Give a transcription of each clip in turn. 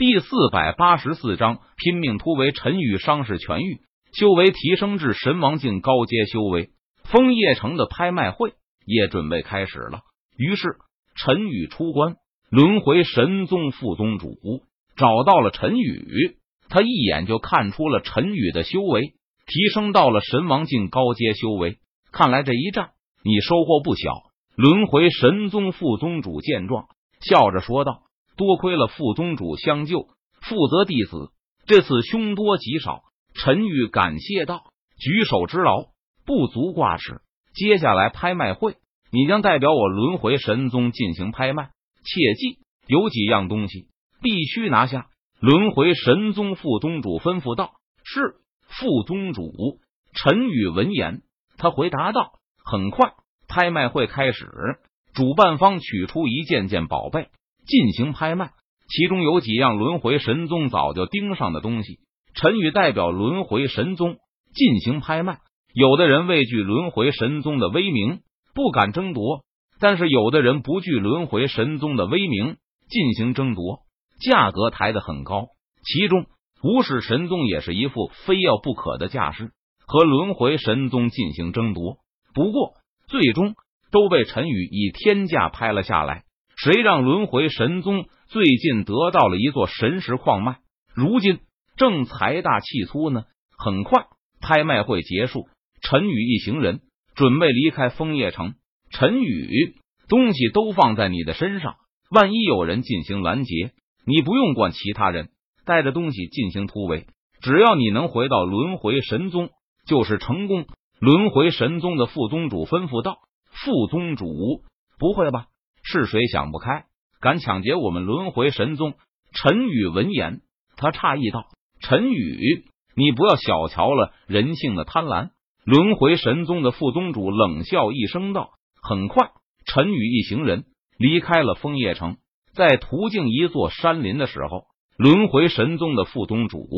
第四百八十四章拼命突围。陈宇伤势痊愈，修为提升至神王境高阶修为。枫叶城的拍卖会也准备开始了。于是陈宇出关，轮回神宗副宗主找到了陈宇，他一眼就看出了陈宇的修为提升到了神王境高阶修为。看来这一战你收获不小。轮回神宗副宗主见状，笑着说道。多亏了副宗主相救，负责弟子这次凶多吉少。陈宇感谢道：“举手之劳，不足挂齿。接下来拍卖会，你将代表我轮回神宗进行拍卖，切记有几样东西必须拿下。”轮回神宗副宗主吩咐道：“是副宗主。”陈宇闻言，他回答道：“很快，拍卖会开始，主办方取出一件件宝贝。”进行拍卖，其中有几样轮回神宗早就盯上的东西。陈宇代表轮回神宗进行拍卖。有的人畏惧轮回神宗的威名，不敢争夺；但是有的人不惧轮回神宗的威名，进行争夺，价格抬得很高。其中，无始神宗也是一副非要不可的架势，和轮回神宗进行争夺。不过，最终都被陈宇以天价拍了下来。谁让轮回神宗最近得到了一座神石矿脉，如今正财大气粗呢？很快，拍卖会结束，陈宇一行人准备离开枫叶城。陈宇，东西都放在你的身上，万一有人进行拦截，你不用管其他人，带着东西进行突围，只要你能回到轮回神宗，就是成功。轮回神宗的副宗主吩咐道：“副宗主，不会吧？”是谁想不开，敢抢劫我们轮回神宗？陈宇闻言，他诧异道：“陈宇，你不要小瞧了人性的贪婪。”轮回神宗的副宗主冷笑一声道：“很快，陈宇一行人离开了枫叶城，在途径一座山林的时候，轮回神宗的副宗主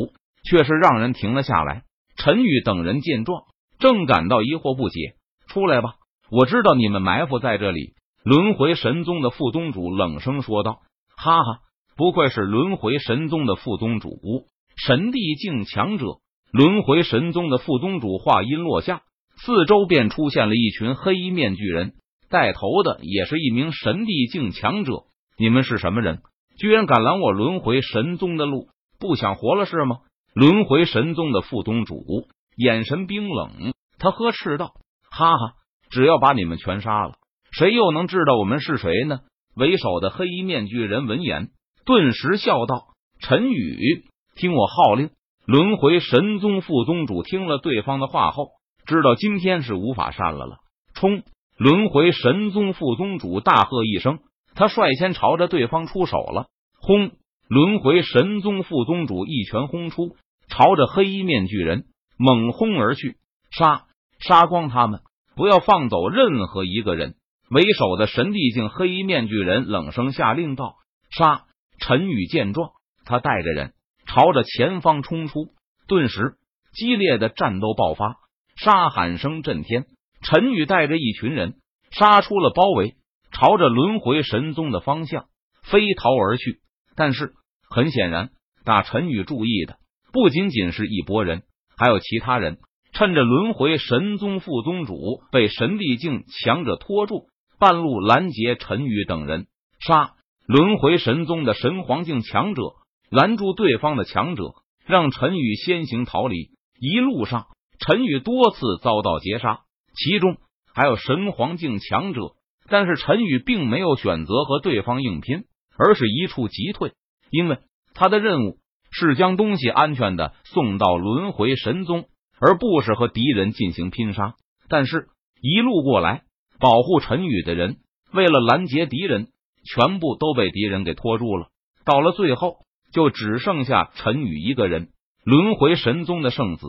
却是让人停了下来。陈宇等人见状，正感到疑惑不解：“出来吧，我知道你们埋伏在这里。”轮回神宗的副宗主冷声说道：“哈哈，不愧是轮回神宗的副宗主，神帝境强者。”轮回神宗的副宗主话音落下，四周便出现了一群黑衣面具人，带头的也是一名神帝境强者。你们是什么人？居然敢拦我轮回神宗的路？不想活了是吗？轮回神宗的副宗主眼神冰冷，他呵斥道：“哈哈，只要把你们全杀了。”谁又能知道我们是谁呢？为首的黑衣面具人闻言，顿时笑道：“陈宇，听我号令！”轮回神宗副宗主听了对方的话后，知道今天是无法善了了。冲！轮回神宗副宗主大喝一声，他率先朝着对方出手了。轰！轮回神宗副宗主一拳轰出，朝着黑衣面具人猛轰而去，杀！杀光他们！不要放走任何一个人！为首的神帝境黑衣面具人冷声下令道：“杀！”陈宇见状，他带着人朝着前方冲出，顿时激烈的战斗爆发，杀喊声震天。陈宇带着一群人杀出了包围，朝着轮回神宗的方向飞逃而去。但是很显然，打陈宇注意的不仅仅是一拨人，还有其他人趁着轮回神宗副宗主被神帝境强者拖住。半路拦截陈宇等人，杀轮回神宗的神皇境强者，拦住对方的强者，让陈宇先行逃离。一路上，陈宇多次遭到截杀，其中还有神皇境强者。但是陈宇并没有选择和对方硬拼，而是一触即退，因为他的任务是将东西安全的送到轮回神宗，而不是和敌人进行拼杀。但是，一路过来。保护陈宇的人，为了拦截敌人，全部都被敌人给拖住了。到了最后，就只剩下陈宇一个人。轮回神宗的圣子，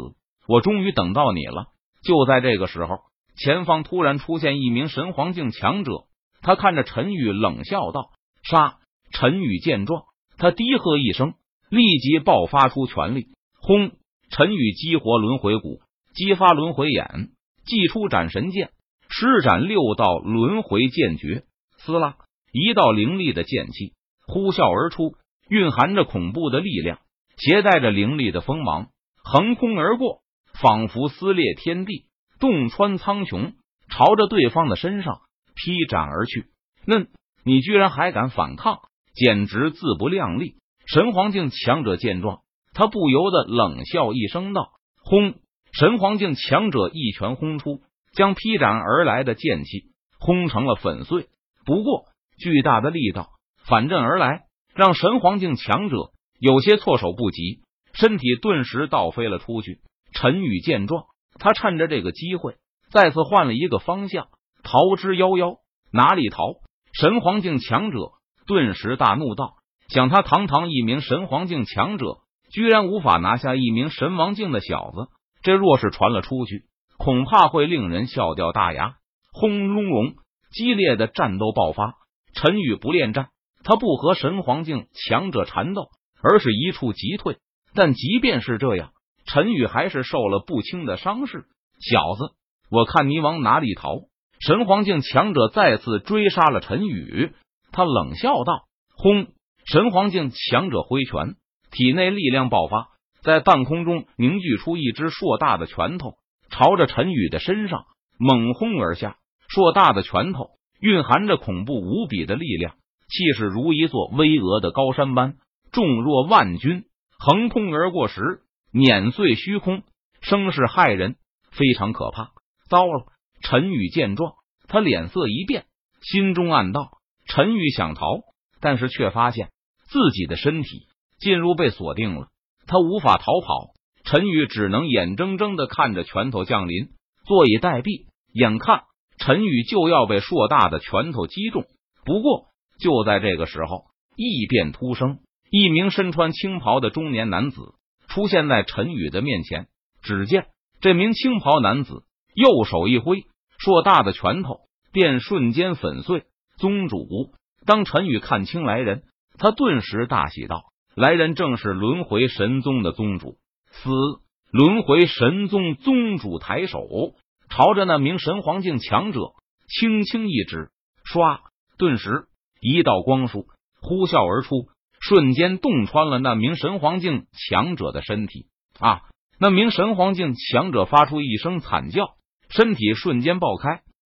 我终于等到你了。就在这个时候，前方突然出现一名神皇境强者，他看着陈宇冷笑道：“杀！”陈宇见状，他低喝一声，立即爆发出全力，轰！陈宇激活轮回骨，激发轮回眼，祭出斩神剑。施展六道轮回剑诀，撕拉一道凌厉的剑气呼啸而出，蕴含着恐怖的力量，携带着凌厉的锋芒，横空而过，仿佛撕裂天地，洞穿苍穹，朝着对方的身上劈斩而去。那，你居然还敢反抗，简直自不量力！神皇境强者见状，他不由得冷笑一声道：“轰！”神皇境强者一拳轰出，将劈斩而来的剑气轰成了粉碎。不过，巨大的力道反震而来，让神皇境强者有些措手不及，身体顿时倒飞了出去。陈宇见状，他趁着这个机会再次换了一个方向，逃之夭夭。哪里逃？神皇境强者顿时大怒道：“想他堂堂一名神皇境强者，居然无法拿下一名神王境的小子！”这若是传了出去，恐怕会令人笑掉大牙。轰隆隆，激烈的战斗爆发。陈宇不恋战，他不和神皇境强者缠斗，而是一触即退。但即便是这样，陈宇还是受了不轻的伤势。小子，我看你往哪里逃！神皇境强者再次追杀了陈宇，他冷笑道：“轰！”神皇境强者挥拳，体内力量爆发。在半空中凝聚出一只硕大的拳头，朝着陈宇的身上猛轰而下。硕大的拳头蕴含着恐怖无比的力量，气势如一座巍峨的高山般重若万钧，横空而过时碾碎虚空，声势骇人，非常可怕。糟了！陈宇见状，他脸色一变，心中暗道：陈宇想逃，但是却发现自己的身体进入被锁定了。他无法逃跑，陈宇只能眼睁睁的看着拳头降临，坐以待毙。眼看陈宇就要被硕大的拳头击中，不过就在这个时候，异变突生，一名身穿青袍的中年男子出现在陈宇的面前。只见这名青袍男子右手一挥，硕大的拳头便瞬间粉碎。宗主，当陈宇看清来人，他顿时大喜道。来人正是轮回神宗的宗主，死轮回神宗宗主抬手朝着那名神皇境强者轻轻一指，唰，顿时一道光束呼啸而出，瞬间洞穿了那名神皇境强者的身体。啊！那名神皇境强者发出一声惨叫，身体瞬间爆开，